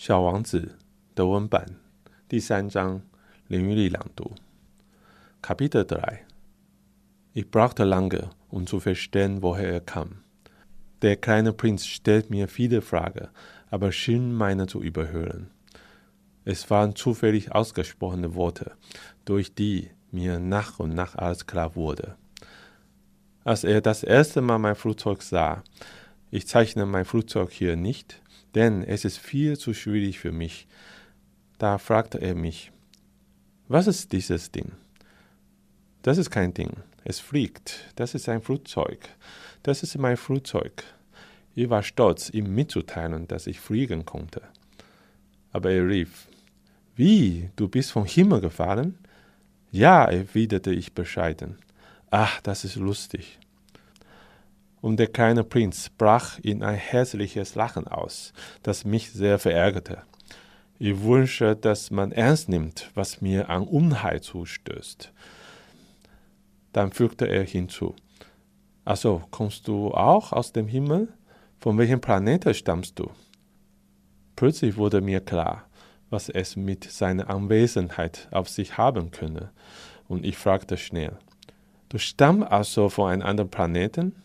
小王子德文版第三章林玉丽朗读。Kapitel 3 Ich brauchte lange, um zu verstehen, woher er kam. Der kleine Prinz stellt mir viele Fragen, aber schien meine zu überhören. Es waren zufällig ausgesprochene Worte, durch die mir nach und nach alles klar wurde. Als er das erste Mal mein Flugzeug sah, ich zeichne mein Flugzeug hier nicht, denn es ist viel zu schwierig für mich. Da fragte er mich, was ist dieses Ding? Das ist kein Ding, es fliegt, das ist ein Flugzeug, das ist mein Flugzeug. Ich war stolz, ihm mitzuteilen, dass ich fliegen konnte. Aber er rief, wie, du bist vom Himmel gefallen? Ja, erwiderte ich bescheiden. Ach, das ist lustig. Und der kleine Prinz brach in ein herzliches Lachen aus, das mich sehr verärgerte. Ich wünsche, dass man ernst nimmt, was mir an Unheil zustößt. Dann fügte er hinzu. Also, kommst du auch aus dem Himmel? Von welchem Planeten stammst du? Plötzlich wurde mir klar, was es mit seiner Anwesenheit auf sich haben könne, und ich fragte schnell, du stammst also von einem anderen Planeten?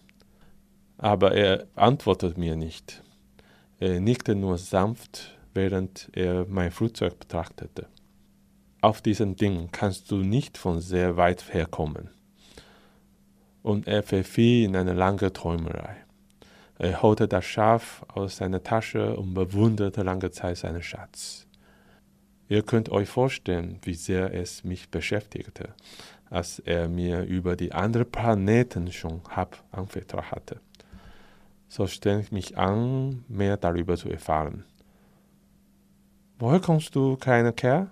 Aber er antwortete mir nicht. Er nickte nur sanft, während er mein Flugzeug betrachtete. Auf diesem Ding kannst du nicht von sehr weit herkommen. Und er verfiel in eine lange Träumerei. Er holte das Schaf aus seiner Tasche und bewunderte lange Zeit seinen Schatz. Ihr könnt euch vorstellen, wie sehr es mich beschäftigte, als er mir über die anderen Planeten schon hab anvertraut hatte. So streng ich mich an, mehr darüber zu erfahren. Woher kommst du, kleiner Kerl?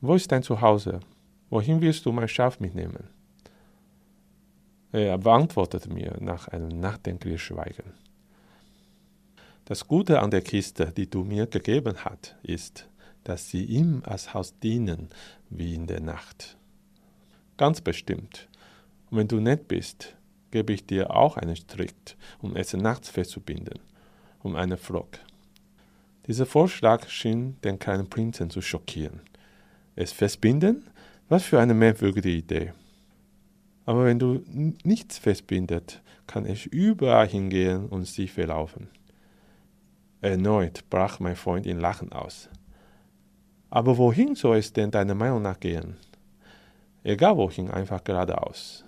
Wo ist dein Zuhause? Wohin willst du mein Schaf mitnehmen? Er beantwortete mir nach einem nachdenklichen Schweigen. Das Gute an der Kiste, die du mir gegeben hast, ist, dass sie ihm als Haus dienen wie in der Nacht. Ganz bestimmt. Und wenn du nett bist, gebe ich dir auch einen Strick, um es nachts festzubinden, um einen Flock. Dieser Vorschlag schien den kleinen Prinzen zu schockieren. Es festbinden? Was für eine merkwürdige Idee. Aber wenn du nichts festbindet, kann es überall hingehen und sich verlaufen. Erneut brach mein Freund in Lachen aus. Aber wohin soll es denn deiner Meinung nach gehen? Egal wohin, einfach geradeaus.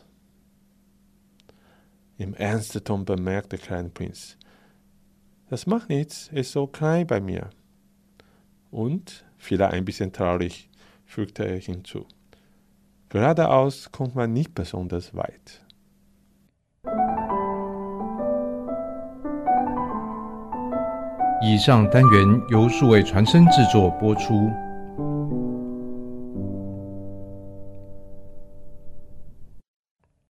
Im ernsten Ton bemerkte der kleine Prinz. Das macht nichts, ist so klein bei mir. Und, vielleicht ein bisschen traurig, fügte er hinzu. Geradeaus kommt man nicht besonders weit. 以上单元由数位传声制作播出。